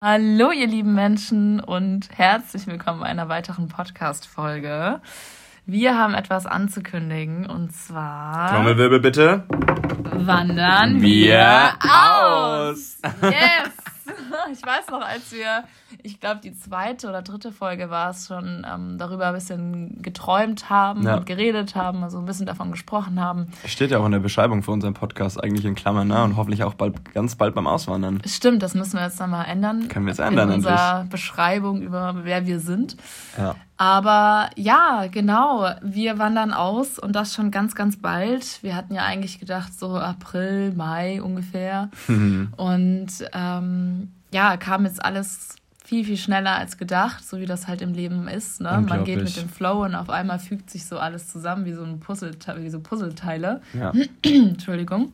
Hallo, ihr lieben Menschen und herzlich willkommen bei einer weiteren Podcast-Folge. Wir haben etwas anzukündigen und zwar. Trommelwirbel bitte. Wandern wir, wir aus! Yes! Ich weiß noch, als wir, ich glaube, die zweite oder dritte Folge war es schon, ähm, darüber ein bisschen geträumt haben ja. und geredet haben, also ein bisschen davon gesprochen haben. Steht ja auch in der Beschreibung für unseren Podcast eigentlich in Klammern, ne? Und hoffentlich auch bald, ganz bald beim Auswandern. Stimmt, das müssen wir jetzt dann mal ändern. Können wir jetzt ändern, In unserer endlich. Beschreibung über wer wir sind. Ja. Aber ja, genau, wir wandern aus und das schon ganz, ganz bald. Wir hatten ja eigentlich gedacht, so April, Mai ungefähr. Und ähm, ja, kam jetzt alles viel, viel schneller als gedacht, so wie das halt im Leben ist. Ne? Man geht mit dem Flow und auf einmal fügt sich so alles zusammen wie so ein Puzzle, wie so Puzzleteile. Ja. Entschuldigung.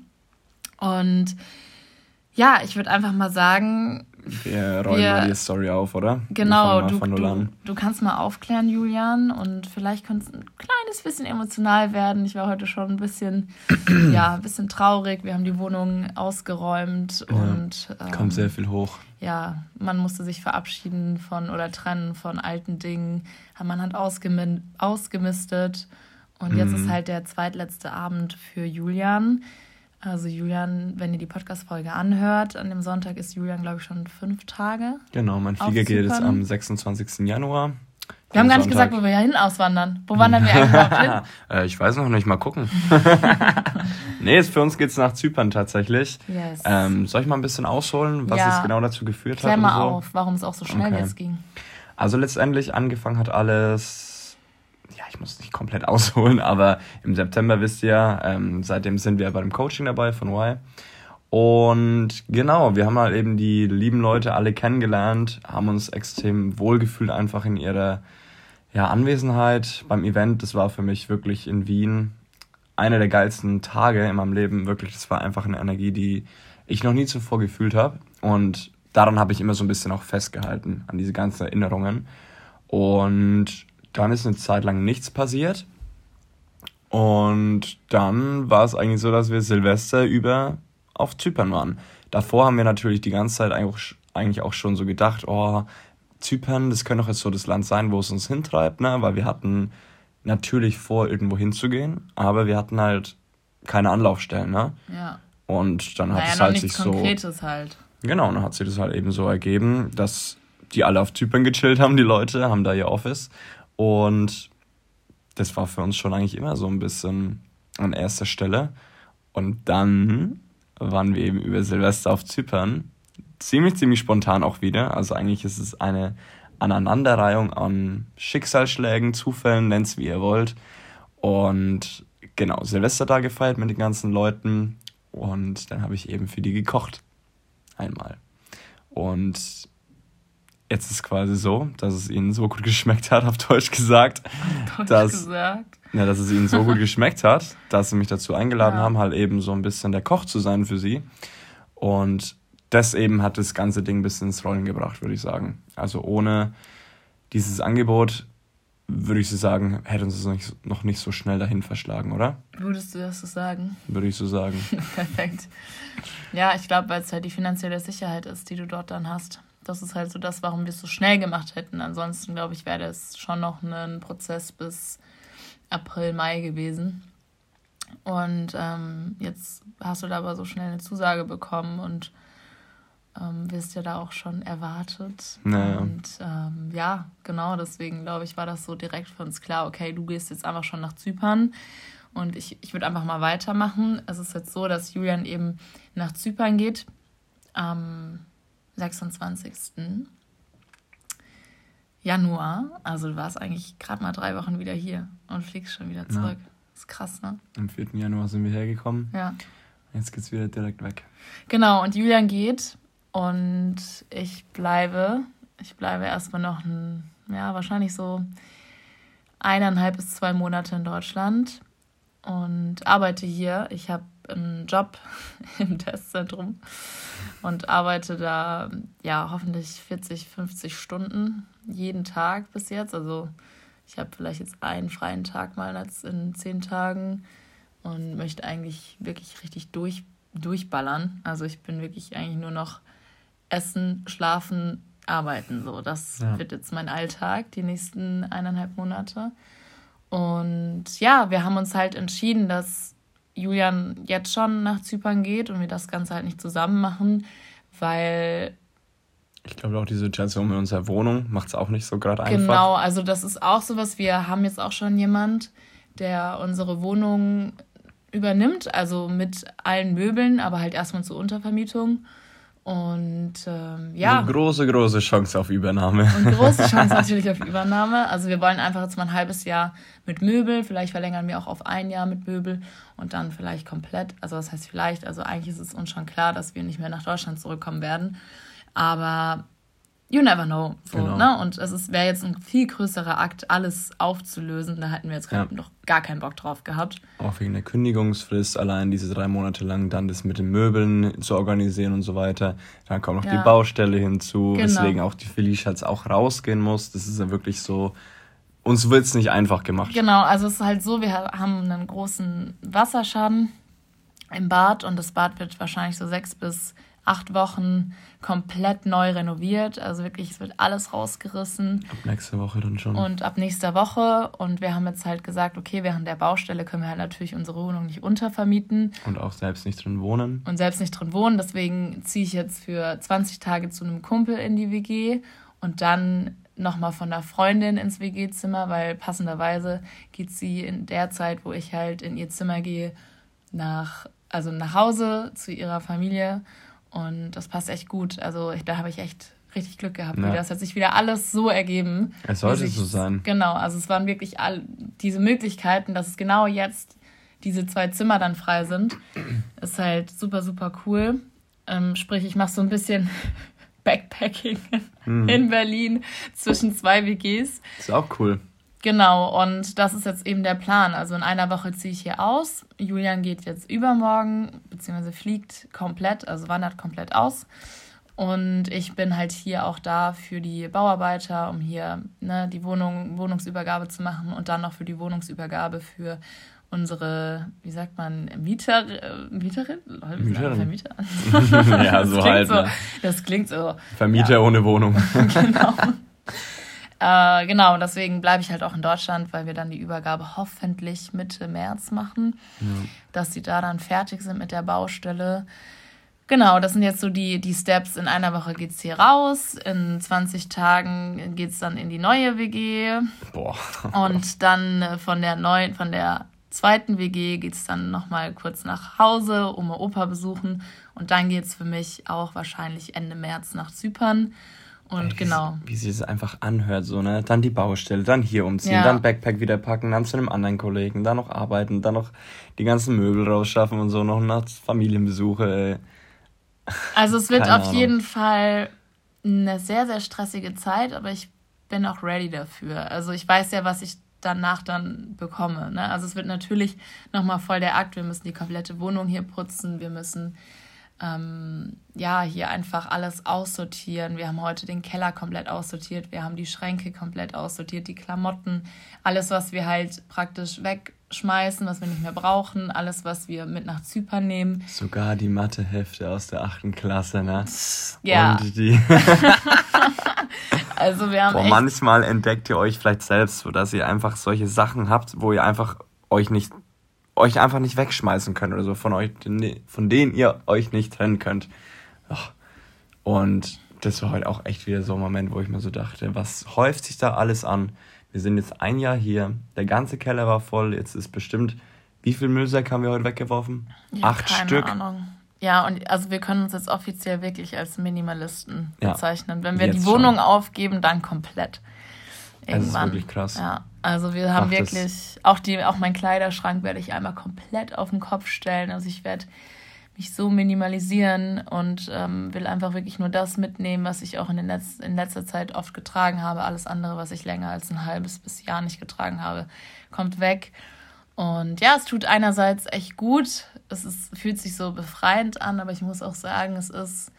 Und ja, ich würde einfach mal sagen, wir rollen wir, mal die Story auf, oder? Genau, du, du, du, kannst mal aufklären, Julian, und vielleicht könnte es ein kleines bisschen emotional werden. Ich war heute schon ein bisschen, ja, ein bisschen traurig. Wir haben die Wohnung ausgeräumt ja, und ähm, kommt sehr viel hoch. Ja, man musste sich verabschieden von oder trennen von alten Dingen. Man hat ausgemistet und mhm. jetzt ist halt der zweitletzte Abend für Julian. Also Julian, wenn ihr die Podcast-Folge anhört, an dem Sonntag ist Julian, glaube ich, schon fünf Tage. Genau, mein Flieger geht jetzt am 26. Januar. Wir haben gar nicht gesagt, wo wir ja hin auswandern. Wo wandern wir eigentlich überhaupt hin? äh, ich weiß noch nicht, mal gucken. nee, für uns geht es nach Zypern tatsächlich. Yes. Ähm, soll ich mal ein bisschen ausholen, was ja. es genau dazu geführt Klär hat? Klär mal so? auf, warum es auch so schnell okay. jetzt ging. Also letztendlich angefangen hat alles ja, ich muss nicht komplett ausholen, aber im September wisst ihr, ähm, seitdem sind wir bei dem Coaching dabei von Y. Und genau, wir haben halt eben die lieben Leute alle kennengelernt, haben uns extrem wohlgefühlt einfach in ihrer ja, Anwesenheit beim Event. Das war für mich wirklich in Wien einer der geilsten Tage in meinem Leben. Wirklich, das war einfach eine Energie, die ich noch nie zuvor gefühlt habe. Und daran habe ich immer so ein bisschen auch festgehalten, an diese ganzen Erinnerungen. Und dann ist eine Zeit lang nichts passiert. Und dann war es eigentlich so, dass wir Silvester über auf Zypern waren. Davor haben wir natürlich die ganze Zeit eigentlich auch schon so gedacht, oh, Zypern, das könnte doch jetzt so das Land sein, wo es uns hintreibt, ne? Weil wir hatten natürlich vor, irgendwo hinzugehen, aber wir hatten halt keine Anlaufstellen, ne? Ja. Und dann hat naja, es halt sich so. Konkretes halt. Genau, dann hat sich das halt eben so ergeben, dass die alle auf Zypern gechillt haben, die Leute, haben da ihr Office. Und das war für uns schon eigentlich immer so ein bisschen an erster Stelle. Und dann waren wir eben über Silvester auf Zypern. Ziemlich, ziemlich spontan auch wieder. Also eigentlich ist es eine Aneinanderreihung an Schicksalsschlägen, Zufällen, nennt es wie ihr wollt. Und genau, Silvester da gefeiert mit den ganzen Leuten. Und dann habe ich eben für die gekocht. Einmal. Und jetzt ist es quasi so, dass es ihnen so gut geschmeckt hat, auf Deutsch gesagt. Deutsch dass, gesagt. Ja, dass es ihnen so gut geschmeckt hat, dass sie mich dazu eingeladen ja. haben, halt eben so ein bisschen der Koch zu sein für sie. Und das eben hat das ganze Ding ein bisschen ins Rollen gebracht, würde ich sagen. Also ohne dieses Angebot würde ich so sagen, hätte uns das noch nicht so schnell dahin verschlagen, oder? Würdest du das so sagen? Würde ich so sagen. Perfekt. Ja, ich glaube, weil es halt die finanzielle Sicherheit ist, die du dort dann hast. Das ist halt so das, warum wir es so schnell gemacht hätten. Ansonsten, glaube ich, wäre das schon noch ein Prozess bis April, Mai gewesen. Und ähm, jetzt hast du da aber so schnell eine Zusage bekommen und ähm, wirst ja da auch schon erwartet. Naja. Und ähm, ja, genau, deswegen glaube ich, war das so direkt für uns klar, okay, du gehst jetzt einfach schon nach Zypern und ich, ich würde einfach mal weitermachen. Es ist jetzt so, dass Julian eben nach Zypern geht. Ähm, 26. Januar. Also du warst eigentlich gerade mal drei Wochen wieder hier und fliegst schon wieder zurück. Ja. Das ist krass, ne? Am 4. Januar sind wir hergekommen. Ja. Jetzt geht's wieder direkt weg. Genau, und Julian geht und ich bleibe. Ich bleibe erstmal noch ein, ja, wahrscheinlich so eineinhalb bis zwei Monate in Deutschland und arbeite hier. Ich habe einen Job im Testzentrum und arbeite da ja hoffentlich 40, 50 Stunden jeden Tag bis jetzt. Also ich habe vielleicht jetzt einen freien Tag mal als in zehn Tagen und möchte eigentlich wirklich richtig durch, durchballern. Also ich bin wirklich eigentlich nur noch essen, schlafen, arbeiten. So, das ja. wird jetzt mein Alltag die nächsten eineinhalb Monate. Und ja, wir haben uns halt entschieden, dass Julian jetzt schon nach Zypern geht und wir das Ganze halt nicht zusammen machen, weil ich glaube auch die Situation mit unserer Wohnung macht es auch nicht so gerade einfach. Genau, also das ist auch so was. Wir haben jetzt auch schon jemand, der unsere Wohnung übernimmt, also mit allen Möbeln, aber halt erstmal zur Untervermietung. Und ähm, ja. Eine große, große Chance auf Übernahme. Und große Chance natürlich auf Übernahme. Also wir wollen einfach jetzt mal ein halbes Jahr mit Möbel, vielleicht verlängern wir auch auf ein Jahr mit Möbel und dann vielleicht komplett. Also was heißt vielleicht? Also eigentlich ist es uns schon klar, dass wir nicht mehr nach Deutschland zurückkommen werden. Aber you never know. So, genau. ne? Und es wäre jetzt ein viel größerer Akt, alles aufzulösen. Da hätten wir jetzt ja. noch gar keinen Bock drauf gehabt. Auch wegen der Kündigungsfrist, allein diese drei Monate lang dann das mit den Möbeln zu organisieren und so weiter. Dann kommt noch ja. die Baustelle hinzu, genau. weswegen auch die Felicia jetzt auch rausgehen muss. Das ist ja wirklich so. Uns wird es nicht einfach gemacht. Genau, also es ist halt so, wir haben einen großen Wasserschaden im Bad und das Bad wird wahrscheinlich so sechs bis acht Wochen komplett neu renoviert. Also wirklich, es wird alles rausgerissen. Ab nächster Woche dann schon. Und ab nächster Woche. Und wir haben jetzt halt gesagt, okay, während der Baustelle können wir halt natürlich unsere Wohnung nicht untervermieten. Und auch selbst nicht drin wohnen. Und selbst nicht drin wohnen. Deswegen ziehe ich jetzt für 20 Tage zu einem Kumpel in die WG und dann nochmal von einer Freundin ins WG-Zimmer, weil passenderweise geht sie in der Zeit, wo ich halt in ihr Zimmer gehe, nach, also nach Hause zu ihrer Familie und das passt echt gut. Also ich, da habe ich echt richtig Glück gehabt. Ja. Das hat sich wieder alles so ergeben. Es sollte so sein. Genau, also es waren wirklich all diese Möglichkeiten, dass es genau jetzt diese zwei Zimmer dann frei sind. Ist halt super, super cool. Ähm, sprich, ich mache so ein bisschen Backpacking mhm. in Berlin zwischen zwei WGs. Ist auch cool. Genau, und das ist jetzt eben der Plan. Also in einer Woche ziehe ich hier aus. Julian geht jetzt übermorgen, beziehungsweise fliegt komplett, also wandert komplett aus. Und ich bin halt hier auch da für die Bauarbeiter, um hier ne, die Wohnung, Wohnungsübergabe zu machen und dann noch für die Wohnungsübergabe für unsere, wie sagt man, Mieter, äh, Mieterin? Mieterin. Vermieter. ja, so halt. So, ne? Das klingt so. Vermieter ja. ohne Wohnung. genau. Äh, genau, deswegen bleibe ich halt auch in Deutschland, weil wir dann die Übergabe hoffentlich Mitte März machen, ja. dass sie da dann fertig sind mit der Baustelle. Genau, das sind jetzt so die, die Steps. In einer Woche geht es hier raus, in 20 Tagen geht es dann in die neue WG. Boah. Und dann äh, von der neuen, von der zweiten WG geht es dann nochmal kurz nach Hause, Oma Opa besuchen. Und dann geht es für mich auch wahrscheinlich Ende März nach Zypern. Und Ey, genau. Wie sie es einfach anhört, so, ne? Dann die Baustelle, dann hier umziehen, ja. dann Backpack wieder packen, dann zu einem anderen Kollegen, dann noch arbeiten, dann noch die ganzen Möbel rausschaffen und so, noch nach Familienbesuche. Ey. Also es wird Keine auf Ahnung. jeden Fall eine sehr, sehr stressige Zeit, aber ich bin auch ready dafür. Also ich weiß ja, was ich danach dann bekomme. Ne? Also es wird natürlich nochmal voll der Akt. Wir müssen die komplette Wohnung hier putzen, wir müssen ähm, ja, hier einfach alles aussortieren. Wir haben heute den Keller komplett aussortiert, wir haben die Schränke komplett aussortiert, die Klamotten, alles, was wir halt praktisch wegschmeißen, was wir nicht mehr brauchen, alles, was wir mit nach Zypern nehmen. Sogar die Mathehefte aus der achten Klasse, ne? Ja. Und die also wir haben Boah, manchmal entdeckt ihr euch vielleicht selbst, so dass ihr einfach solche Sachen habt, wo ihr einfach euch nicht euch einfach nicht wegschmeißen könnt oder so, von euch, von denen ihr euch nicht trennen könnt. Und das war halt auch echt wieder so ein Moment, wo ich mir so dachte, was häuft sich da alles an? Wir sind jetzt ein Jahr hier, der ganze Keller war voll, jetzt ist bestimmt, wie viel Müllsack haben wir heute weggeworfen? Ja, Acht keine Stück. Ahnung. Ja, und also wir können uns jetzt offiziell wirklich als Minimalisten bezeichnen. Ja, Wenn wir die Wohnung schon. aufgeben, dann komplett. Irgendwann. Das ist wirklich krass. Ja, also wir haben Ach, wirklich, auch, die, auch mein Kleiderschrank werde ich einmal komplett auf den Kopf stellen. Also ich werde mich so minimalisieren und ähm, will einfach wirklich nur das mitnehmen, was ich auch in, den Letz in letzter Zeit oft getragen habe. Alles andere, was ich länger als ein halbes bis Jahr nicht getragen habe, kommt weg. Und ja, es tut einerseits echt gut. Es ist, fühlt sich so befreiend an, aber ich muss auch sagen, es ist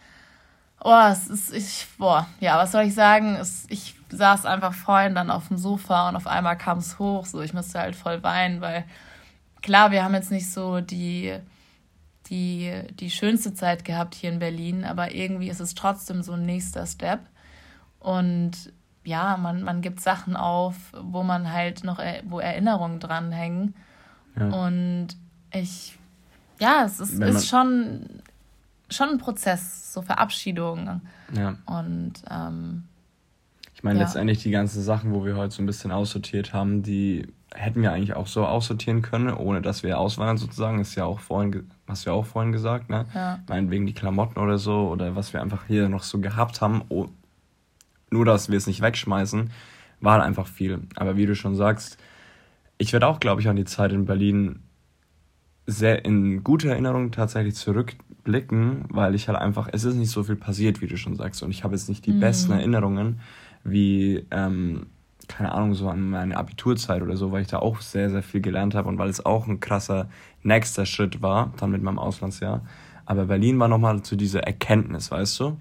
Oh, es ist, ich, boah, ja, was soll ich sagen? Es, ich saß einfach vorhin dann auf dem Sofa und auf einmal kam es hoch, so, ich musste halt voll weinen, weil klar, wir haben jetzt nicht so die, die, die schönste Zeit gehabt hier in Berlin, aber irgendwie ist es trotzdem so ein nächster Step. Und ja, man, man gibt Sachen auf, wo man halt noch, wo Erinnerungen dranhängen. Ja. Und ich, ja, es ist, ist schon, schon ein Prozess, so Verabschiedung. Ja. Und ähm, ich meine, ja. letztendlich die ganzen Sachen, wo wir heute so ein bisschen aussortiert haben, die hätten wir eigentlich auch so aussortieren können, ohne dass wir auswandern sozusagen. Ist ja auch vorhin, hast du ja auch vorhin gesagt, ne? Ja. Meinetwegen die Klamotten oder so oder was wir einfach hier noch so gehabt haben, oh, nur dass wir es nicht wegschmeißen, war halt einfach viel. Aber wie du schon sagst, ich werde auch, glaube ich, an die Zeit in Berlin sehr in gute Erinnerung tatsächlich zurückblicken, weil ich halt einfach, es ist nicht so viel passiert, wie du schon sagst, und ich habe jetzt nicht die mhm. besten Erinnerungen wie ähm, keine Ahnung, so an meine Abiturzeit oder so, weil ich da auch sehr, sehr viel gelernt habe und weil es auch ein krasser nächster Schritt war, dann mit meinem Auslandsjahr. Aber Berlin war nochmal zu dieser Erkenntnis, weißt du?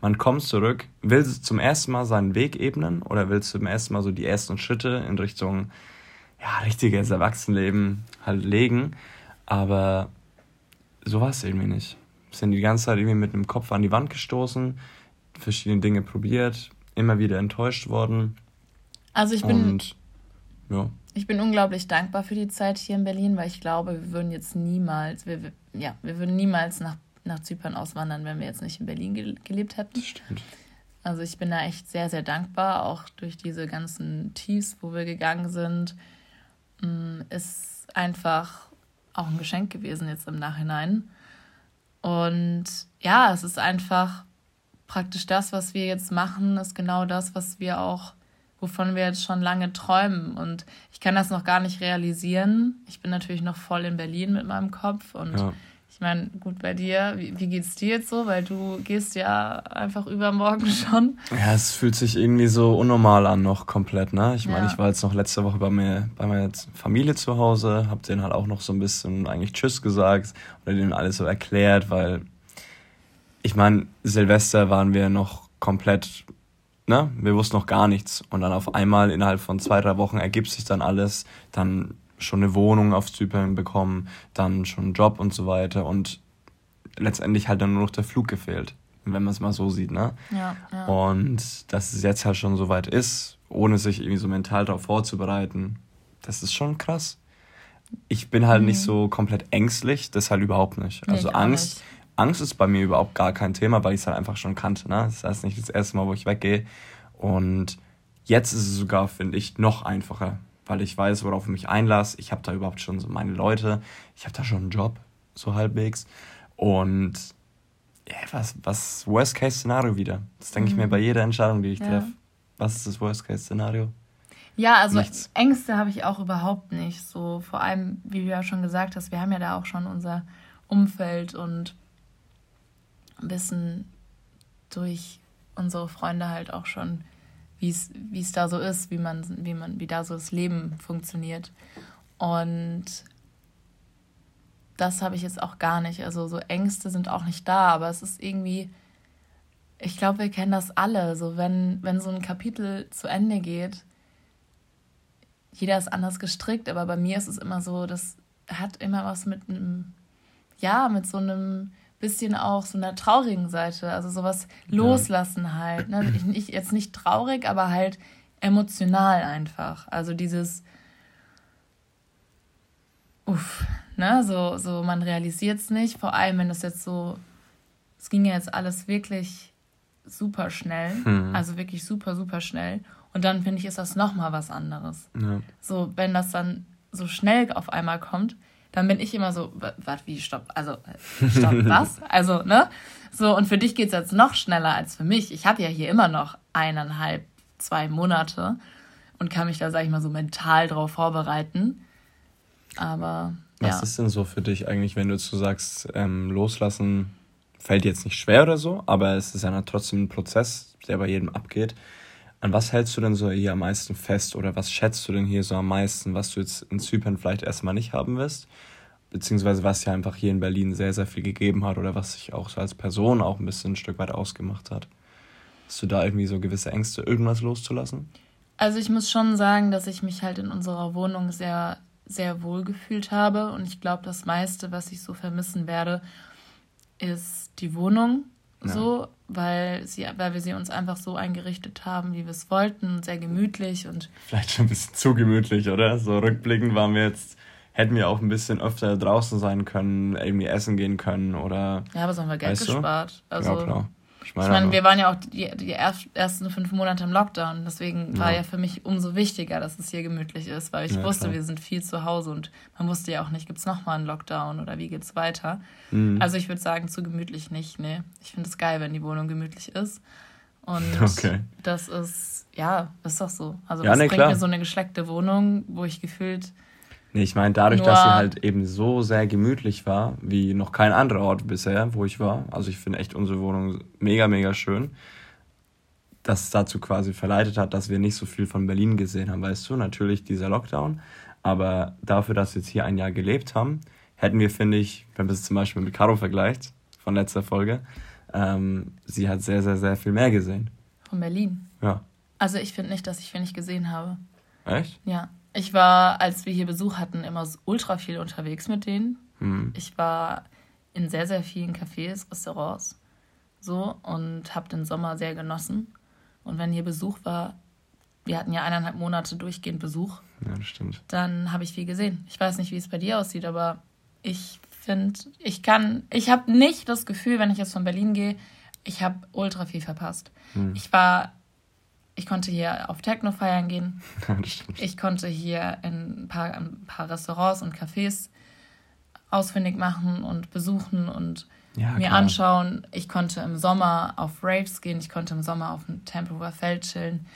Man kommt zurück, will zum ersten Mal seinen Weg ebnen oder will zum ersten Mal so die ersten Schritte in Richtung, ja, richtiges Erwachsenenleben halt legen. Aber so war es irgendwie nicht. Sind die ganze Zeit irgendwie mit dem Kopf an die Wand gestoßen, verschiedene Dinge probiert, immer wieder enttäuscht worden also ich bin, und, ja. ich bin unglaublich dankbar für die Zeit hier in Berlin, weil ich glaube, wir würden jetzt niemals, wir, ja, wir würden niemals nach, nach Zypern auswandern, wenn wir jetzt nicht in Berlin gelebt hätten. Stimmt. Also ich bin da echt sehr, sehr dankbar, auch durch diese ganzen Tiefs, wo wir gegangen sind. Mm, ist einfach auch ein Geschenk gewesen jetzt im Nachhinein. Und ja, es ist einfach praktisch das, was wir jetzt machen, ist genau das, was wir auch wovon wir jetzt schon lange träumen. Und ich kann das noch gar nicht realisieren. Ich bin natürlich noch voll in Berlin mit meinem Kopf. Und ja. Ich meine, gut bei dir, wie, wie geht's dir jetzt so? Weil du gehst ja einfach übermorgen schon. Ja, es fühlt sich irgendwie so unnormal an, noch komplett, ne? Ich meine, ja. ich war jetzt noch letzte Woche bei mir, bei meiner Familie zu Hause, hab denen halt auch noch so ein bisschen eigentlich Tschüss gesagt oder denen alles so erklärt, weil ich meine, Silvester waren wir noch komplett ne, wir wussten noch gar nichts. Und dann auf einmal innerhalb von zwei, drei Wochen ergibt sich dann alles, dann schon eine Wohnung auf Zypern bekommen, dann schon einen Job und so weiter. Und letztendlich halt dann nur noch der Flug gefehlt, wenn man es mal so sieht, ne? Ja, ja. Und dass es jetzt halt schon so weit ist, ohne sich irgendwie so mental darauf vorzubereiten, das ist schon krass. Ich bin halt mhm. nicht so komplett ängstlich, das halt überhaupt nicht. Also Angst, nicht. Angst ist bei mir überhaupt gar kein Thema, weil ich es halt einfach schon kannte. Ne? Das heißt nicht das erste Mal, wo ich weggehe. Und jetzt ist es sogar, finde ich, noch einfacher, weil ich weiß, worauf ich mich einlasse. Ich habe da überhaupt schon so meine Leute. Ich habe da schon einen Job, so halbwegs. Und ja, was, was Worst-Case-Szenario wieder? Das denke ich mir mhm. bei jeder Entscheidung, die ich ja. treffe. Was ist das Worst-Case-Szenario? Ja, also Nichts. Ängste habe ich auch überhaupt nicht. So vor allem, wie du ja schon gesagt hast, wir haben ja da auch schon unser Umfeld und wissen durch unsere Freunde halt auch schon, wie es da so ist, wie man, wie man, wie da so das Leben funktioniert. Und das habe ich jetzt auch gar nicht. Also so Ängste sind auch nicht da, aber es ist irgendwie, ich glaube, wir kennen das alle. So wenn, wenn so ein Kapitel zu Ende geht, jeder ist anders gestrickt, aber bei mir ist es immer so, das hat immer was mit einem, ja, mit so einem bisschen auch so einer traurigen Seite, also sowas loslassen ja. halt. Ne? Ich, ich, jetzt nicht traurig, aber halt emotional einfach. Also dieses, uff, ne, so, so man realisiert es nicht, vor allem wenn das jetzt so, es ging ja jetzt alles wirklich super schnell, hm. also wirklich super, super schnell. Und dann finde ich, ist das nochmal was anderes. Ja. So, wenn das dann so schnell auf einmal kommt, dann bin ich immer so, was, wie, stopp, also, stopp, was? Also, ne? So, und für dich geht es jetzt noch schneller als für mich. Ich habe ja hier immer noch eineinhalb, zwei Monate und kann mich da, sag ich mal, so mental drauf vorbereiten. Aber. Was ja. ist denn so für dich eigentlich, wenn du zu sagst, ähm, loslassen fällt jetzt nicht schwer oder so, aber es ist ja trotzdem ein Prozess, der bei jedem abgeht. An was hältst du denn so hier am meisten fest oder was schätzt du denn hier so am meisten, was du jetzt in Zypern vielleicht erstmal nicht haben wirst? Beziehungsweise was ja einfach hier in Berlin sehr, sehr viel gegeben hat oder was sich auch so als Person auch ein bisschen ein Stück weit ausgemacht hat. Hast du da irgendwie so gewisse Ängste, irgendwas loszulassen? Also ich muss schon sagen, dass ich mich halt in unserer Wohnung sehr sehr wohl gefühlt habe. Und ich glaube, das meiste, was ich so vermissen werde, ist die Wohnung. Ja. So, weil, sie, weil wir sie uns einfach so eingerichtet haben, wie wir es wollten. Sehr gemütlich und. Vielleicht schon ein bisschen zu gemütlich, oder? So rückblickend waren wir jetzt hätten wir auch ein bisschen öfter draußen sein können, irgendwie essen gehen können oder. Ja, aber so haben wir Geld gespart. Du? Also, ja, klar. Ich meine, ich meine wir waren ja auch die, die ersten fünf Monate im Lockdown. Deswegen ja. war ja für mich umso wichtiger, dass es hier gemütlich ist, weil ich ja, wusste, klar. wir sind viel zu Hause und man wusste ja auch nicht, gibt es nochmal einen Lockdown oder wie geht es weiter. Mhm. Also ich würde sagen, zu gemütlich nicht. Nee. Ich finde es geil, wenn die Wohnung gemütlich ist. Und okay. das ist, ja, ist doch so. Also ja, was nee, bringt klar. mir so eine geschleckte Wohnung, wo ich gefühlt Nee, ich meine, dadurch, Nur dass sie halt eben so sehr gemütlich war, wie noch kein anderer Ort bisher, wo ich war. Also ich finde echt unsere Wohnung mega, mega schön. Dass es dazu quasi verleitet hat, dass wir nicht so viel von Berlin gesehen haben, weißt du? Natürlich dieser Lockdown. Aber dafür, dass wir jetzt hier ein Jahr gelebt haben, hätten wir, finde ich, wenn man es zum Beispiel mit Caro vergleicht, von letzter Folge, ähm, sie hat sehr, sehr, sehr viel mehr gesehen. Von Berlin? Ja. Also ich finde nicht, dass ich wenig gesehen habe. Echt? Ja. Ich war, als wir hier Besuch hatten, immer ultra viel unterwegs mit denen. Mhm. Ich war in sehr, sehr vielen Cafés, Restaurants so und habe den Sommer sehr genossen. Und wenn hier Besuch war, wir hatten ja eineinhalb Monate durchgehend Besuch. Ja, das stimmt. Dann habe ich viel gesehen. Ich weiß nicht, wie es bei dir aussieht, aber ich finde, ich kann, ich habe nicht das Gefühl, wenn ich jetzt von Berlin gehe, ich habe ultra viel verpasst. Hm. Ich war ich konnte hier auf Techno feiern gehen. ich konnte hier in ein paar, ein paar Restaurants und Cafés ausfindig machen und besuchen und ja, mir klar. anschauen. Ich konnte im Sommer auf Raves gehen, ich konnte im Sommer auf dem Tempelhofer Feld chillen,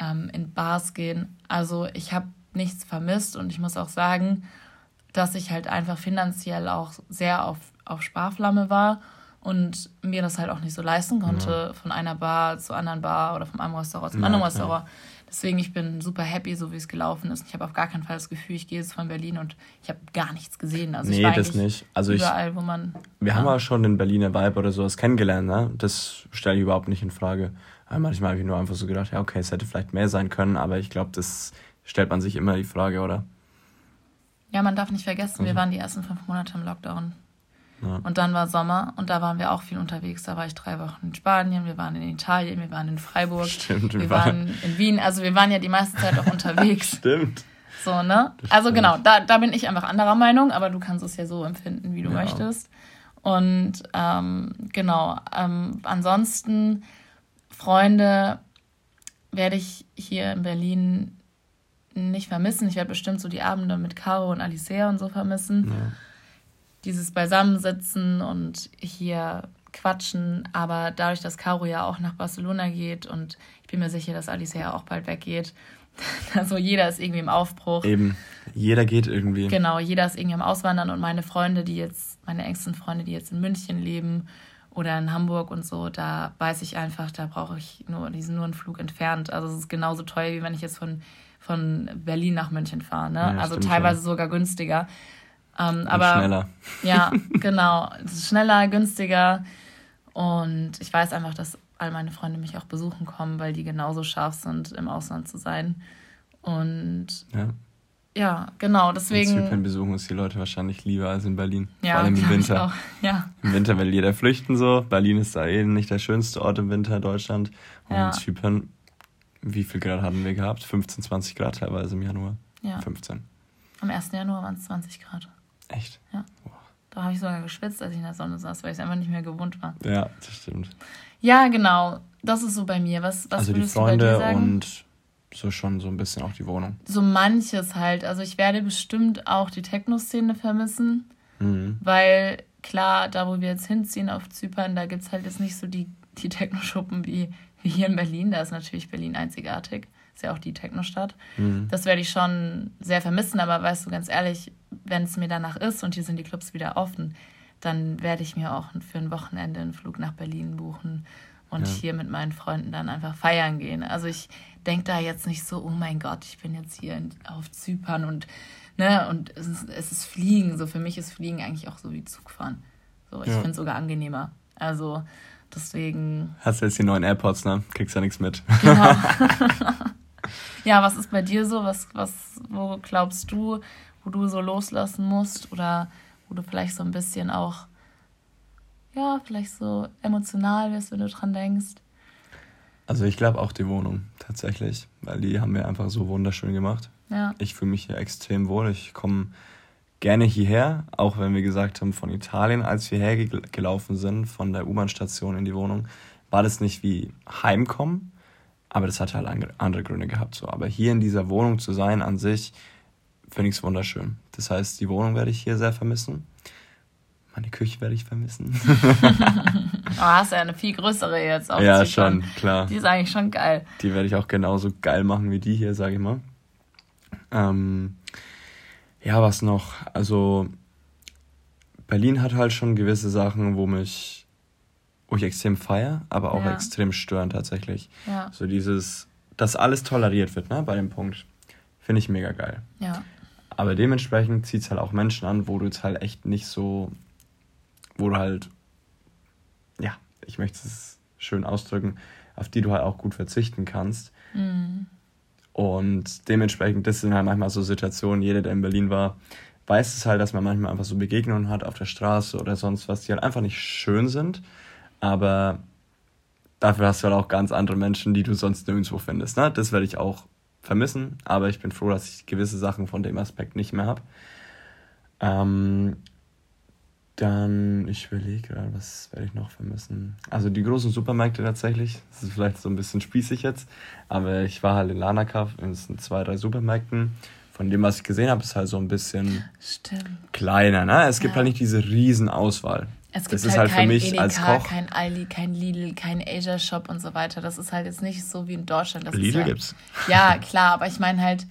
ähm, in Bars gehen. Also ich habe nichts vermisst und ich muss auch sagen, dass ich halt einfach finanziell auch sehr auf, auf Sparflamme war und mir das halt auch nicht so leisten konnte, ja. von einer Bar zur anderen Bar oder vom einem Restaurant zum ja, anderen Restaurant. Ja. Deswegen, ich bin super happy, so wie es gelaufen ist. Ich habe auf gar keinen Fall das Gefühl, ich gehe jetzt von Berlin und ich habe gar nichts gesehen. Also nee, das nicht. Also überall, ich, wo man. Wir ja. haben ja schon den Berliner Vibe oder sowas kennengelernt, ne? Das stelle ich überhaupt nicht in Frage. Aber manchmal habe ich nur einfach so gedacht, ja, okay, es hätte vielleicht mehr sein können, aber ich glaube, das stellt man sich immer die Frage, oder? Ja, man darf nicht vergessen, mhm. wir waren die ersten fünf Monate im Lockdown. Ja. Und dann war Sommer und da waren wir auch viel unterwegs. Da war ich drei Wochen in Spanien, wir waren in Italien, wir waren in Freiburg, Stimmt, wir, wir waren in Wien. Also wir waren ja die meiste Zeit auch unterwegs. Stimmt. So, ne? also genau, da, da bin ich einfach anderer Meinung, aber du kannst es ja so empfinden, wie du ja. möchtest. Und ähm, genau, ähm, ansonsten, Freunde werde ich hier in Berlin nicht vermissen. Ich werde bestimmt so die Abende mit Caro und Alicea und so vermissen. Ja dieses Beisammensitzen und hier quatschen. Aber dadurch, dass Caro ja auch nach Barcelona geht und ich bin mir sicher, dass Alice ja auch bald weggeht. Also jeder ist irgendwie im Aufbruch. Eben, jeder geht irgendwie. Genau, jeder ist irgendwie am Auswandern und meine Freunde, die jetzt, meine engsten Freunde, die jetzt in München leben oder in Hamburg und so, da weiß ich einfach, da brauche ich nur, die sind nur einen Flug entfernt. Also es ist genauso teuer, wie wenn ich jetzt von, von Berlin nach München fahre. Ne? Ja, also teilweise schon. sogar günstiger. Ähm, aber schneller. Ja, genau. Es ist schneller, günstiger. Und ich weiß einfach, dass all meine Freunde mich auch besuchen kommen, weil die genauso scharf sind, im Ausland zu sein. Und ja, ja genau, deswegen. In Zypern besuchen uns die Leute wahrscheinlich lieber als in Berlin. Ja, Vor allem im Winter. Ja. Im Winter will jeder flüchten so. Berlin ist da eh nicht der schönste Ort im Winter in Deutschland. Und ja. in Zypern, wie viel Grad hatten wir gehabt? 15, 20 Grad teilweise im Januar. Ja. 15. Am 1. Januar waren es 20 Grad. Echt? Ja. Da habe ich sogar geschwitzt, als ich in der Sonne saß, weil ich es einfach nicht mehr gewohnt war. Ja, das stimmt. Ja, genau. Das ist so bei mir. Was, was also die Freunde und so schon so ein bisschen auch die Wohnung. So manches halt. Also ich werde bestimmt auch die Techno-Szene vermissen, mhm. weil klar, da wo wir jetzt hinziehen auf Zypern, da gibt es halt jetzt nicht so die, die Techno-Schuppen wie, wie hier in Berlin. Da ist natürlich Berlin einzigartig. Ist ja auch die Techno-Stadt. Mhm. Das werde ich schon sehr vermissen, aber weißt du, ganz ehrlich, wenn es mir danach ist und hier sind die Clubs wieder offen, dann werde ich mir auch für ein Wochenende einen Flug nach Berlin buchen und ja. hier mit meinen Freunden dann einfach feiern gehen. Also ich denke da jetzt nicht so, oh mein Gott, ich bin jetzt hier auf Zypern und ne, und es ist, es ist Fliegen. So für mich ist Fliegen eigentlich auch so wie Zugfahren. So, ich ja. finde es sogar angenehmer. Also deswegen. Hast du jetzt die neuen AirPods, ne? Kriegst ja nichts mit. Genau. ja, was ist bei dir so? Was, was, wo glaubst du, wo du so loslassen musst oder wo du vielleicht so ein bisschen auch, ja, vielleicht so emotional wirst, wenn du dran denkst? Also ich glaube auch die Wohnung tatsächlich, weil die haben wir einfach so wunderschön gemacht. Ja. Ich fühle mich hier extrem wohl. Ich komme gerne hierher, auch wenn wir gesagt haben, von Italien, als wir hergelaufen sind, von der U-Bahn-Station in die Wohnung, war das nicht wie Heimkommen, aber das hat halt andere Gründe gehabt. So. Aber hier in dieser Wohnung zu sein an sich, finde ich es wunderschön. Das heißt, die Wohnung werde ich hier sehr vermissen. Meine Küche werde ich vermissen. oh, hast ja eine viel größere jetzt auch. Ja, schon, klar. Die ist eigentlich schon geil. Die werde ich auch genauso geil machen wie die hier, sage ich mal. Ähm, ja, was noch? Also, Berlin hat halt schon gewisse Sachen, wo mich, wo ich extrem feiere, aber auch ja. extrem stören tatsächlich. Ja. So dieses, dass alles toleriert wird, ne, bei dem Punkt. Finde ich mega geil. Ja. Aber dementsprechend zieht es halt auch Menschen an, wo du jetzt halt echt nicht so, wo du halt, ja, ich möchte es schön ausdrücken, auf die du halt auch gut verzichten kannst. Mhm. Und dementsprechend, das sind halt manchmal so Situationen, jeder, der in Berlin war, weiß es halt, dass man manchmal einfach so Begegnungen hat auf der Straße oder sonst was, die halt einfach nicht schön sind. Aber dafür hast du halt auch ganz andere Menschen, die du sonst nirgendwo findest. Ne? Das werde ich auch vermissen, aber ich bin froh, dass ich gewisse Sachen von dem Aspekt nicht mehr habe. Ähm, dann, ich überlege gerade, was werde ich noch vermissen? Also die großen Supermärkte tatsächlich. Das ist vielleicht so ein bisschen spießig jetzt. Aber ich war halt in Lanakav in zwei, drei Supermärkten. Von dem, was ich gesehen habe, ist halt so ein bisschen Stimmt. kleiner. Ne? Es gibt ja. halt nicht diese riesen Auswahl. Es gibt das ist halt, halt kein für mich Edeka, als Koch. kein Aldi, kein Lidl, kein Asia Shop und so weiter. Das ist halt jetzt nicht so wie in Deutschland. Das Lidl ja, gibt's. Ja, klar, aber ich meine halt,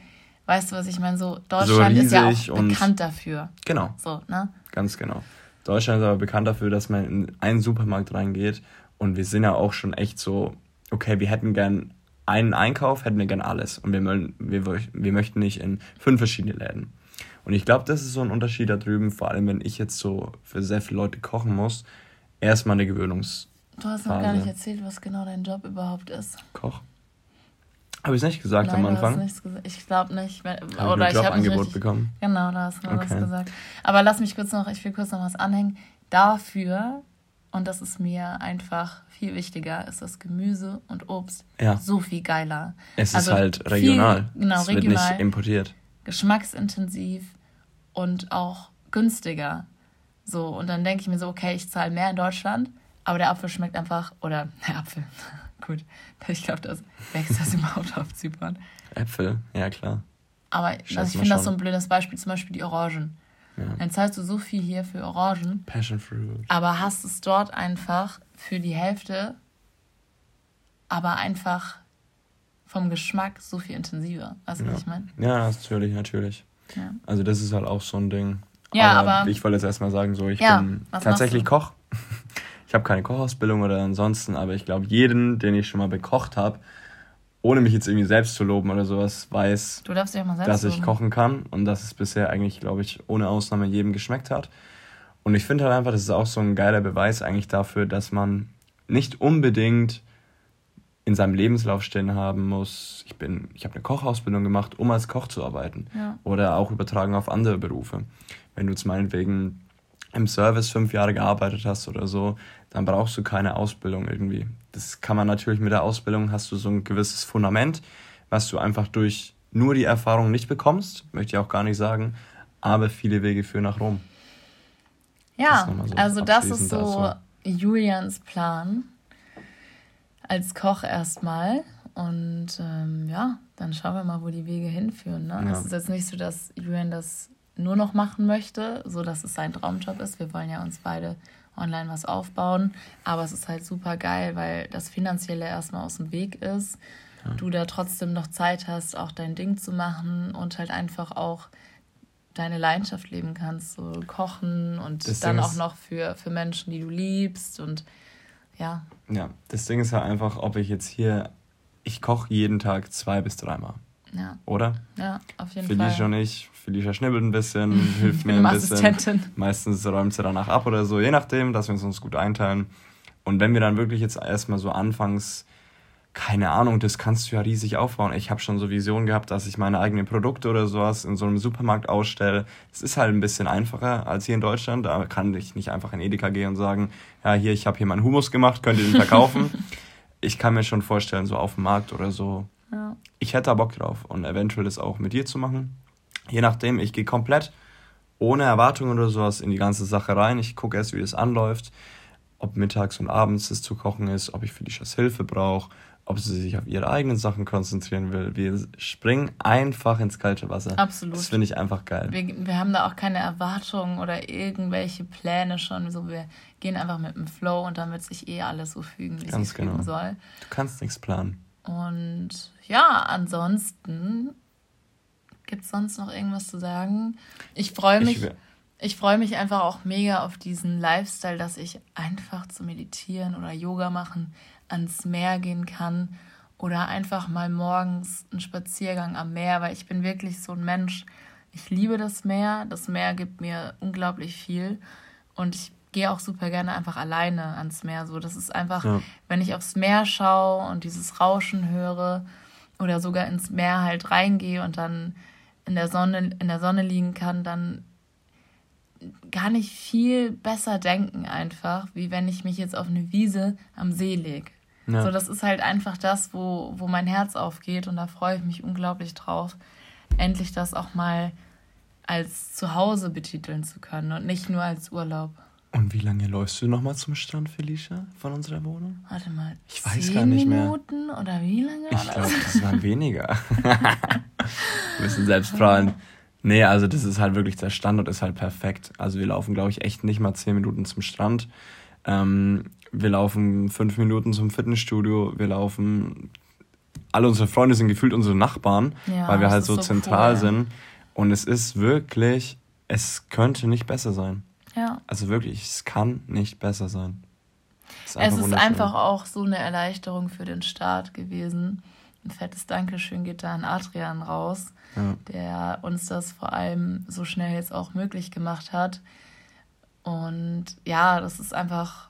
weißt du, was ich meine? So, Deutschland so ist ja auch bekannt dafür. Genau. So, ne? Ganz genau. Deutschland ist aber bekannt dafür, dass man in einen Supermarkt reingeht und wir sind ja auch schon echt so, okay, wir hätten gern einen Einkauf, hätten wir gern alles und wir, wir, wir möchten nicht in fünf verschiedene Läden. Und ich glaube, das ist so ein Unterschied da drüben, vor allem wenn ich jetzt so für sehr viele Leute kochen muss, erstmal eine Gewöhnungs. Du hast noch gar nicht erzählt, was genau dein Job überhaupt ist. Koch. Habe ich es nicht gesagt Nein, am Anfang? Gesagt. Ich glaube nicht. Hab oder ich, ein Jobangebot bekommen. Genau, da hast du okay. was gesagt. Aber lass mich kurz noch, ich will kurz noch was anhängen. Dafür, und das ist mir einfach viel wichtiger, ist das Gemüse und Obst ja. so viel geiler. Es also ist halt regional. Viel, genau, es regional, wird nicht importiert. Geschmacksintensiv und auch günstiger. So, und dann denke ich mir so, okay, ich zahle mehr in Deutschland, aber der Apfel schmeckt einfach, oder der Apfel, Gut, ich glaube, das wächst das überhaupt auf Zypern. Äpfel, ja klar. Aber also ich finde das so ein blödes Beispiel, zum Beispiel die Orangen. Ja. Dann zahlst du so viel hier für Orangen. Passion Fruit. Aber hast es dort einfach für die Hälfte, aber einfach vom Geschmack so viel intensiver. Weißt du, ja. was ich meine? Ja, natürlich, natürlich. Ja. Also das ist halt auch so ein Ding. Ja, aber, aber ich wollte jetzt erstmal sagen, so ich ja, bin tatsächlich Koch. Ich habe keine Kochausbildung oder ansonsten, aber ich glaube, jeden, den ich schon mal bekocht habe, ohne mich jetzt irgendwie selbst zu loben oder sowas, weiß, dass ich kochen kann und dass es bisher eigentlich, glaube ich, ohne Ausnahme jedem geschmeckt hat. Und ich finde halt einfach, das ist auch so ein geiler Beweis eigentlich dafür, dass man nicht unbedingt in seinem Lebenslauf stehen haben muss, ich bin, ich habe eine Kochausbildung gemacht, um als Koch zu arbeiten. Ja. Oder auch übertragen auf andere Berufe. Wenn du jetzt meinetwegen im Service fünf Jahre gearbeitet hast oder so, dann brauchst du keine Ausbildung irgendwie. Das kann man natürlich mit der Ausbildung, hast du so ein gewisses Fundament, was du einfach durch nur die Erfahrung nicht bekommst, möchte ich auch gar nicht sagen, aber viele Wege führen nach Rom. Ja, das so also das ist so dazu. Julians Plan als Koch erstmal. Und ähm, ja, dann schauen wir mal, wo die Wege hinführen. Ne? Ja. Es ist jetzt nicht so, dass Julian das nur noch machen möchte, so dass es sein Traumjob ist. Wir wollen ja uns beide online was aufbauen, aber es ist halt super geil, weil das Finanzielle erstmal aus dem Weg ist. Ja. Du da trotzdem noch Zeit hast, auch dein Ding zu machen und halt einfach auch deine Leidenschaft leben kannst, so kochen und das dann auch noch für, für Menschen, die du liebst und ja. Ja, das Ding ist ja einfach, ob ich jetzt hier, ich koche jeden Tag zwei bis dreimal. Ja. Oder? Ja, auf jeden Felicia Fall. Felicia und ich. Felicia schnibbelt ein bisschen, hilft mir ein bisschen. Meistens räumt sie danach ab oder so, je nachdem, dass wir uns, uns gut einteilen. Und wenn wir dann wirklich jetzt erstmal so anfangs keine Ahnung, das kannst du ja riesig aufbauen. Ich habe schon so Visionen gehabt, dass ich meine eigenen Produkte oder sowas in so einem Supermarkt ausstelle. Es ist halt ein bisschen einfacher als hier in Deutschland. Da kann ich nicht einfach in Edeka gehen und sagen, ja, hier, ich habe hier meinen Humus gemacht, könnt ihr den verkaufen. ich kann mir schon vorstellen, so auf dem Markt oder so. Ja. Ich hätte da Bock drauf und eventuell das auch mit dir zu machen. Je nachdem, ich gehe komplett ohne Erwartungen oder sowas in die ganze Sache rein. Ich gucke erst, wie das anläuft, ob mittags und abends das zu kochen ist, ob ich für die Schass Hilfe brauche ob sie sich auf ihre eigenen Sachen konzentrieren will. Wir springen einfach ins kalte Wasser. Absolut. Das finde ich einfach geil. Wir, wir haben da auch keine Erwartungen oder irgendwelche Pläne schon. So, wir gehen einfach mit dem Flow und dann wird sich eh alles so fügen, wie es genau. fügen soll. Du kannst nichts planen. Und ja, ansonsten gibt es sonst noch irgendwas zu sagen? Ich freue mich. Ich, ich freue mich einfach auch mega auf diesen Lifestyle, dass ich einfach zu meditieren oder Yoga machen ans Meer gehen kann oder einfach mal morgens einen Spaziergang am Meer, weil ich bin wirklich so ein Mensch. Ich liebe das Meer. Das Meer gibt mir unglaublich viel und ich gehe auch super gerne einfach alleine ans Meer. So, das ist einfach, ja. wenn ich aufs Meer schaue und dieses Rauschen höre oder sogar ins Meer halt reingehe und dann in der Sonne in der Sonne liegen kann, dann kann ich viel besser denken einfach, wie wenn ich mich jetzt auf eine Wiese am See lege. Ja. So, das ist halt einfach das, wo, wo mein Herz aufgeht und da freue ich mich unglaublich drauf, endlich das auch mal als Zuhause betiteln zu können und nicht nur als Urlaub. Und wie lange läufst du nochmal zum Strand, Felicia, von unserer Wohnung? Warte mal. Ich weiß gar nicht mehr. Minuten oder wie lange? Ich glaube, das waren weniger. Wir müssen selbst fragen. Nee, also das ist halt wirklich, der Standort ist halt perfekt. Also wir laufen, glaube ich, echt nicht mal zehn Minuten zum Strand. Ähm, wir laufen fünf Minuten zum Fitnessstudio, wir laufen, alle unsere Freunde sind gefühlt unsere Nachbarn, ja, weil wir halt so, so, zentral cool. sind. Und es ist wirklich, es könnte nicht besser sein. Ja. Also wirklich, es kann nicht besser sein. Es ist, es ist einfach auch so eine Erleichterung für den Start gewesen. Ein fettes Dankeschön geht da an Adrian raus, ja. der uns das vor allem so schnell jetzt auch möglich gemacht hat. Und ja, das ist einfach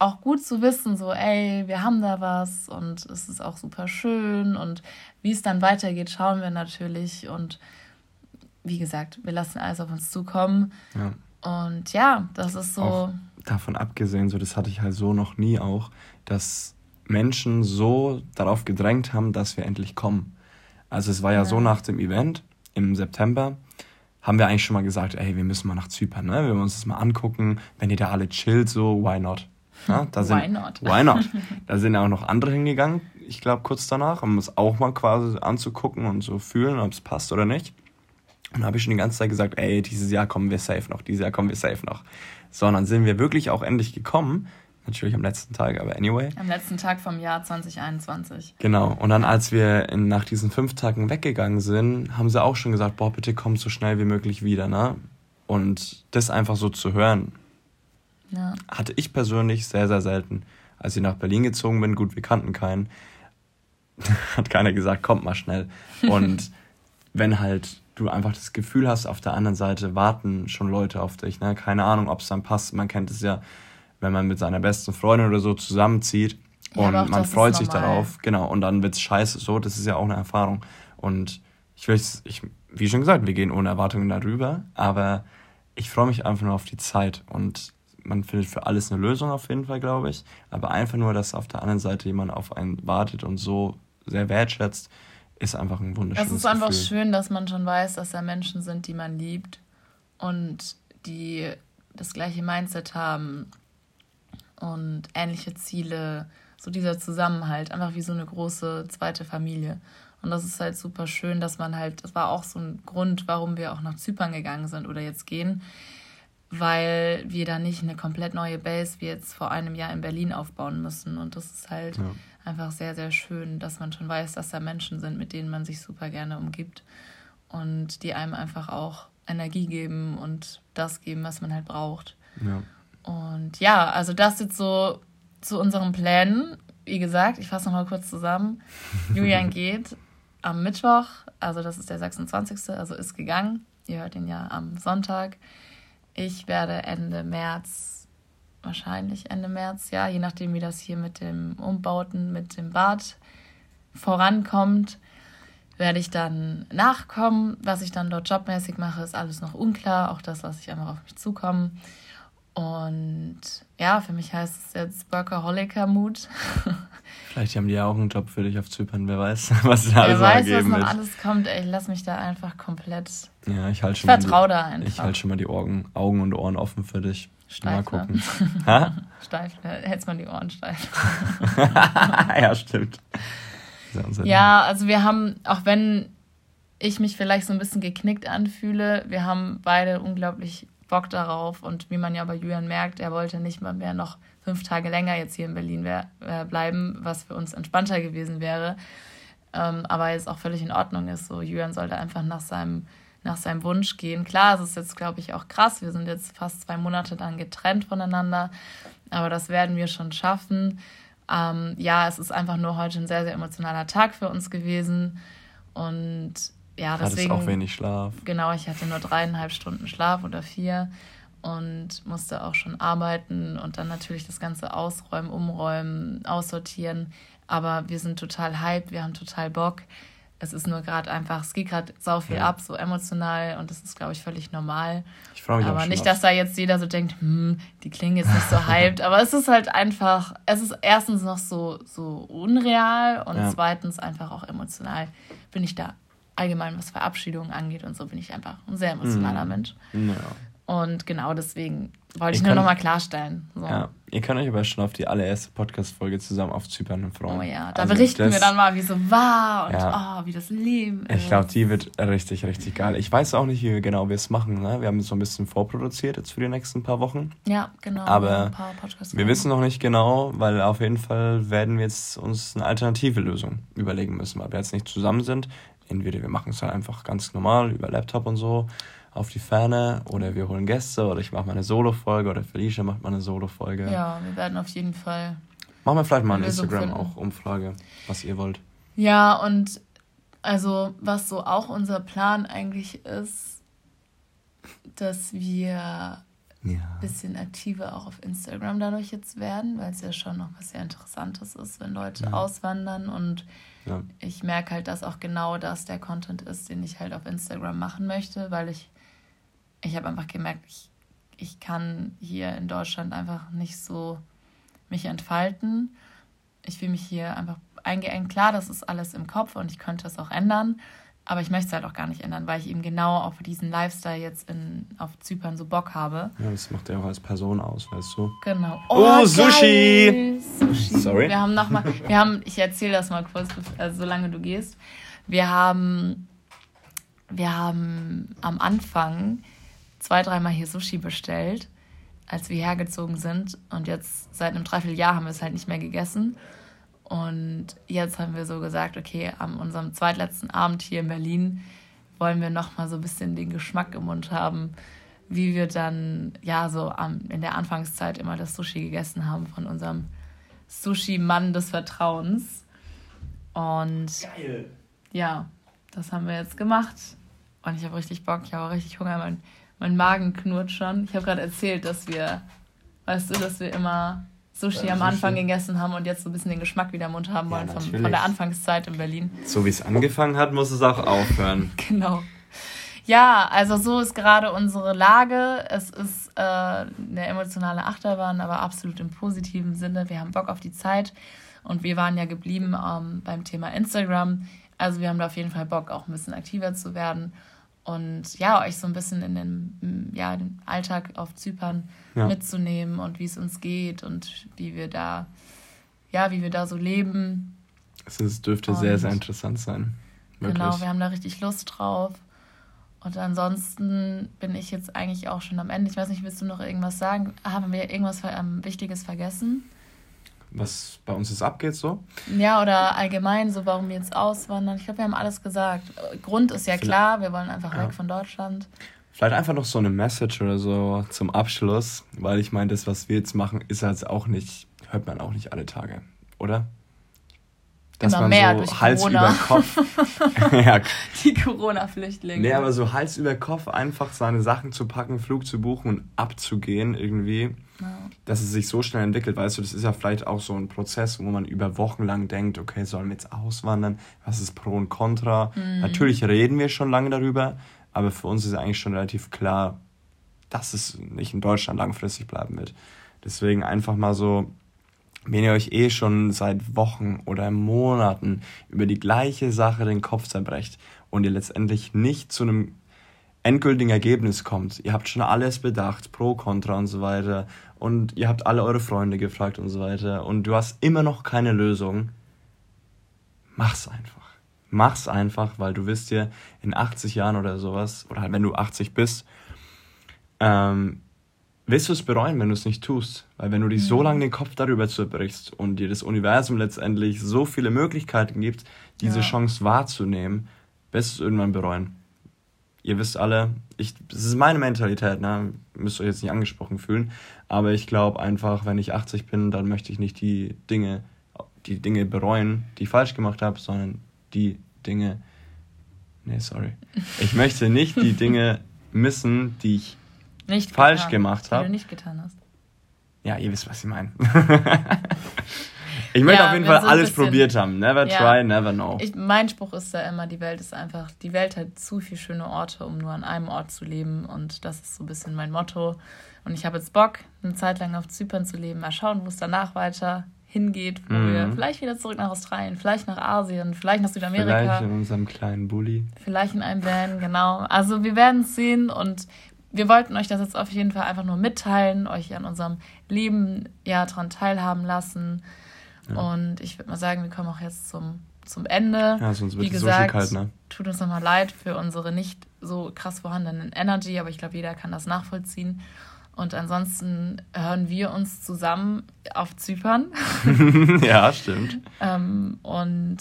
auch gut zu wissen, so, ey, wir haben da was und es ist auch super schön und wie es dann weitergeht, schauen wir natürlich und wie gesagt, wir lassen alles auf uns zukommen. Ja. Und ja, das ist so. Auch davon abgesehen, so das hatte ich halt so noch nie auch, dass Menschen so darauf gedrängt haben, dass wir endlich kommen. Also es war ja, ja. so nach dem Event im September, haben wir eigentlich schon mal gesagt, ey, wir müssen mal nach Zypern, ne? Wir wollen uns das mal angucken. Wenn ihr da alle chillt, so, why not? Ja, da sind, why not? Why not? Da sind auch noch andere hingegangen, ich glaube kurz danach, um es auch mal quasi anzugucken und so fühlen, ob es passt oder nicht. Und da habe ich schon die ganze Zeit gesagt, ey, dieses Jahr kommen wir safe noch, dieses Jahr kommen wir safe noch. So, und dann sind wir wirklich auch endlich gekommen. Natürlich am letzten Tag, aber anyway. Am letzten Tag vom Jahr 2021. Genau. Und dann, als wir in, nach diesen fünf Tagen weggegangen sind, haben sie auch schon gesagt, boah, bitte komm so schnell wie möglich wieder, ne? Und das einfach so zu hören, ja. Hatte ich persönlich sehr, sehr selten. Als ich nach Berlin gezogen bin, gut, wir kannten keinen, hat keiner gesagt, kommt mal schnell. Und wenn halt du einfach das Gefühl hast, auf der anderen Seite warten schon Leute auf dich, ne? Keine Ahnung, ob es dann passt. Man kennt es ja, wenn man mit seiner besten Freundin oder so zusammenzieht und ja, man freut sich darauf, genau, und dann wird es scheiße so, das ist ja auch eine Erfahrung. Und ich will, ich, wie schon gesagt, wir gehen ohne Erwartungen darüber, aber ich freue mich einfach nur auf die Zeit und man findet für alles eine Lösung auf jeden Fall, glaube ich. Aber einfach nur, dass auf der anderen Seite jemand auf einen wartet und so sehr wertschätzt, ist einfach ein wunderschönes Es ist einfach Gefühl. schön, dass man schon weiß, dass da Menschen sind, die man liebt und die das gleiche Mindset haben und ähnliche Ziele. So dieser Zusammenhalt, einfach wie so eine große zweite Familie. Und das ist halt super schön, dass man halt, das war auch so ein Grund, warum wir auch nach Zypern gegangen sind oder jetzt gehen, weil wir da nicht eine komplett neue Base wie jetzt vor einem Jahr in Berlin aufbauen müssen. Und das ist halt ja. einfach sehr, sehr schön, dass man schon weiß, dass da Menschen sind, mit denen man sich super gerne umgibt und die einem einfach auch Energie geben und das geben, was man halt braucht. Ja. Und ja, also das jetzt so zu unseren Plänen. Wie gesagt, ich fasse nochmal kurz zusammen. Julian geht am Mittwoch, also das ist der 26., also ist gegangen. Ihr hört ihn ja am Sonntag. Ich werde Ende März wahrscheinlich Ende März, ja, je nachdem, wie das hier mit dem Umbauten, mit dem Bad vorankommt, werde ich dann nachkommen. Was ich dann dort jobmäßig mache, ist alles noch unklar. Auch das lasse ich einfach auf mich zukommen. Und ja, für mich heißt es jetzt Workaholiker-Mut. Vielleicht haben die ja auch einen Job für dich auf Zypern, wer weiß, was da alles wer weiß, was noch wird. alles kommt. Ey, ich lass mich da einfach komplett. Ja, ich halte schon. Ich vertraue da einfach. Ich halte schon mal die Augen, Augen und Ohren offen für dich. Steife. Mal gucken. ha? Steif, hältst mal die Ohren steif. ja, stimmt. Ja, also wir haben, auch wenn ich mich vielleicht so ein bisschen geknickt anfühle, wir haben beide unglaublich Bock darauf. Und wie man ja bei Julian merkt, er wollte nicht mal mehr noch fünf Tage länger jetzt hier in Berlin äh, bleiben, was für uns entspannter gewesen wäre. Ähm, aber jetzt auch völlig in Ordnung ist. So, Julian sollte einfach nach seinem, nach seinem Wunsch gehen. Klar, es ist jetzt, glaube ich, auch krass. Wir sind jetzt fast zwei Monate dann getrennt voneinander. Aber das werden wir schon schaffen. Ähm, ja, es ist einfach nur heute ein sehr, sehr emotionaler Tag für uns gewesen. Und ja, deswegen. Hattest auch wenig Schlaf. Genau, ich hatte nur dreieinhalb Stunden Schlaf oder vier und musste auch schon arbeiten und dann natürlich das Ganze ausräumen, umräumen, aussortieren. Aber wir sind total hyped, wir haben total Bock. Es ist nur gerade einfach, es geht gerade sau viel ja. ab, so emotional und das ist, glaube ich, völlig normal. Ich freue mich Aber nicht, dass da jetzt jeder so denkt, hm, die klingen jetzt nicht so hyped. Aber es ist halt einfach, es ist erstens noch so, so unreal und ja. zweitens einfach auch emotional bin ich da allgemein, was Verabschiedungen angeht und so, bin ich einfach ein sehr emotionaler mhm. Mensch. Ja. Und genau deswegen wollte ich nur nochmal klarstellen. So. Ja, ihr könnt euch aber schon auf die allererste Podcast-Folge zusammen auf Zypern freuen. Oh ja, da also berichten das, wir dann mal, wie es so war und ja. oh, wie das Leben ist. Ich glaube, die wird richtig, richtig geil. Ich weiß auch nicht, wie genau wir es machen. Ne? Wir haben es so ein bisschen vorproduziert jetzt für die nächsten paar Wochen. Ja, genau. Aber wir wissen noch nicht genau, weil auf jeden Fall werden wir jetzt uns eine alternative Lösung überlegen müssen, weil wir jetzt nicht zusammen sind entweder wir machen es halt einfach ganz normal über Laptop und so auf die Ferne oder wir holen Gäste oder ich mache mal eine Solo-Folge oder Felicia macht mal eine Solo-Folge. Ja, wir werden auf jeden Fall. Machen wir vielleicht mal eine Instagram auch Umfrage, was ihr wollt. Ja, und also was so auch unser Plan eigentlich ist, dass wir ja. ein bisschen aktiver auch auf Instagram dadurch jetzt werden, weil es ja schon noch was sehr Interessantes ist, wenn Leute ja. auswandern und ja. Ich merke halt, dass auch genau das der Content ist, den ich halt auf Instagram machen möchte, weil ich, ich habe einfach gemerkt, ich, ich kann hier in Deutschland einfach nicht so mich entfalten. Ich fühle mich hier einfach eingeengt. Klar, das ist alles im Kopf und ich könnte es auch ändern. Aber ich möchte es halt auch gar nicht ändern, weil ich eben genau auf diesen Lifestyle jetzt in, auf Zypern so Bock habe. Ja, das macht ja auch als Person aus, weißt du? Genau. Oh, oh Sushi! Sushi! Sorry. Wir haben nochmal, wir haben, ich erzähle das mal kurz, also solange du gehst. Wir haben, wir haben am Anfang zwei, dreimal hier Sushi bestellt, als wir hergezogen sind. Und jetzt seit einem Dreivierteljahr haben wir es halt nicht mehr gegessen. Und jetzt haben wir so gesagt, okay, an unserem zweitletzten Abend hier in Berlin wollen wir noch mal so ein bisschen den Geschmack im Mund haben, wie wir dann ja so in der Anfangszeit immer das Sushi gegessen haben von unserem Sushi-Mann des Vertrauens. Und Geil. ja, das haben wir jetzt gemacht. Und ich habe richtig Bock, ich habe auch richtig Hunger. Mein, mein Magen knurrt schon. Ich habe gerade erzählt, dass wir, weißt du, dass wir immer Sushi ja, am Anfang Sushi. gegessen haben und jetzt so ein bisschen den Geschmack wieder im Mund haben wollen ja, von, von der Anfangszeit in Berlin. So wie es angefangen hat, muss es auch aufhören. genau. Ja, also so ist gerade unsere Lage. Es ist äh, eine emotionale Achterbahn, aber absolut im positiven Sinne. Wir haben Bock auf die Zeit und wir waren ja geblieben ähm, beim Thema Instagram. Also wir haben da auf jeden Fall Bock, auch ein bisschen aktiver zu werden und ja, euch so ein bisschen in den, ja, den Alltag auf Zypern ja. mitzunehmen und wie es uns geht und wie wir da, ja, wie wir da so leben. Es dürfte und sehr, sehr interessant sein. Wirklich. Genau, wir haben da richtig Lust drauf. Und ansonsten bin ich jetzt eigentlich auch schon am Ende. Ich weiß nicht, willst du noch irgendwas sagen? Haben wir irgendwas ähm, Wichtiges vergessen? Was bei uns jetzt abgeht, so. Ja, oder allgemein, so warum wir jetzt auswandern. Ich glaube, wir haben alles gesagt. Grund ist ja klar, wir wollen einfach ja. weg von Deutschland. Vielleicht einfach noch so eine Message oder so zum Abschluss, weil ich meine, das, was wir jetzt machen, ist halt auch nicht, hört man auch nicht alle Tage, oder? Dass Immer man mehr so durch Hals Corona. über Kopf. ja, Die Corona-Flüchtlinge. nee, aber so Hals über Kopf einfach seine Sachen zu packen, Flug zu buchen und abzugehen irgendwie. Dass es sich so schnell entwickelt, weißt du, das ist ja vielleicht auch so ein Prozess, wo man über Wochen lang denkt, okay, sollen wir jetzt auswandern? Was ist Pro und Contra? Mhm. Natürlich reden wir schon lange darüber, aber für uns ist eigentlich schon relativ klar, dass es nicht in Deutschland langfristig bleiben wird. Deswegen einfach mal so, wenn ihr euch eh schon seit Wochen oder Monaten über die gleiche Sache den Kopf zerbrecht und ihr letztendlich nicht zu einem endgültigen Ergebnis kommt. Ihr habt schon alles bedacht, pro, contra und so weiter. Und ihr habt alle eure Freunde gefragt und so weiter. Und du hast immer noch keine Lösung. Mach's einfach. Mach's einfach, weil du wirst dir in 80 Jahren oder sowas, oder halt wenn du 80 bist, ähm, wirst du es bereuen, wenn du es nicht tust. Weil wenn du dich so lange den Kopf darüber zerbrichst und dir das Universum letztendlich so viele Möglichkeiten gibt, diese Ja. Chance wahrzunehmen, wirst du es irgendwann bereuen. Ihr wisst alle, ich, das ist meine Mentalität, ne? müsst euch jetzt nicht angesprochen fühlen, aber ich glaube einfach, wenn ich 80 bin, dann möchte ich nicht die Dinge, die Dinge bereuen, die ich falsch gemacht habe, sondern die Dinge, nee, sorry. Ich möchte nicht die Dinge missen, die ich nicht falsch getan, gemacht die hab. du nicht getan hast. Ja, ihr wisst, was ich meine. ich möchte Ja, auf jeden Fall ein alles bisschen- probiert haben. Never Ja. try, never know. Ich, mein Spruch ist da immer, die Welt ist einfach, die Welt hat zu viele schöne Orte, um nur an einem Ort zu leben. Und das ist so ein bisschen mein Motto. Und ich habe jetzt Bock, eine Zeit lang auf Zypern zu leben. Mal schauen, wo es danach weiter hingeht, wo Mhm. wir vielleicht wieder zurück nach Australien, vielleicht nach Asien, vielleicht nach Vielleicht Südamerika, in unserem kleinen Bulli. vielleicht in einem Van, genau. Also wir werden es sehen und wir wollten euch das jetzt auf jeden Fall einfach nur mitteilen, euch an unserem Leben ja daran teilhaben lassen. Und ich würde mal sagen, wir kommen auch jetzt zum, zum Ende. Ja, sonst wird Wie es so gesagt, kalt, ne? tut uns nochmal leid für unsere nicht so krass vorhandenen Energy, aber ich glaube, jeder kann das nachvollziehen. Und ansonsten hören wir uns zusammen auf Zypern. ja, stimmt. ähm, und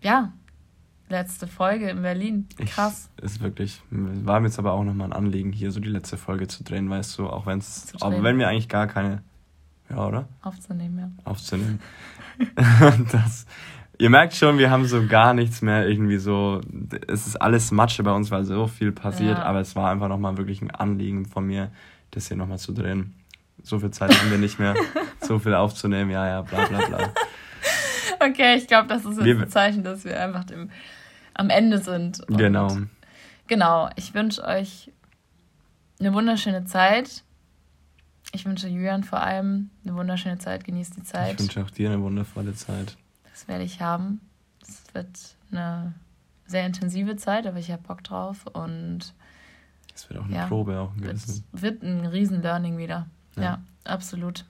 ja, letzte Folge in Berlin. Krass. Ich, ist wirklich, war mir jetzt aber auch nochmal ein Anliegen, hier so die letzte Folge zu drehen, weißt du, auch wenn es, aber wenn wir eigentlich gar keine, ja, oder? aufzunehmen, ja. Aufzunehmen. das, ihr merkt schon, wir haben so gar nichts mehr irgendwie so, es ist alles Matsche bei uns, weil so viel passiert, Ja. aber es war einfach nochmal wirklich ein Anliegen von mir, das hier nochmal zu drehen. So viel Zeit haben wir nicht mehr, so viel aufzunehmen, ja, ja, bla, bla, bla. Okay, ich glaube, das ist jetzt Wir- ein Zeichen, dass wir einfach dem, am Ende sind. Und Genau. Genau. Ich wünsche euch eine wunderschöne Zeit. Ich wünsche Julian vor allem eine wunderschöne Zeit. Genießt die Ich Zeit. wünsche auch dir eine wundervolle Zeit. Das werde ich haben. Es wird eine sehr intensive Zeit, aber ich habe Bock drauf und Es wird auch eine Ja. Probe, auch ein wird, wird ein riesen Learning wieder. Ja, Ja. absolut.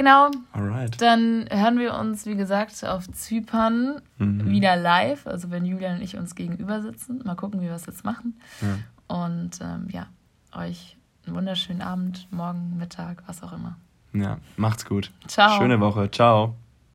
Genau, Alright. dann hören wir uns, wie gesagt, auf Zypern Mhm. wieder live. Also wenn Julian und ich uns gegenüber sitzen. Mal gucken, wie wir es jetzt machen. Ja. Und ähm, ja, euch einen wunderschönen Abend, morgen, Mittag, was auch immer. ja, macht's gut. Ciao. Schöne Woche. Ciao.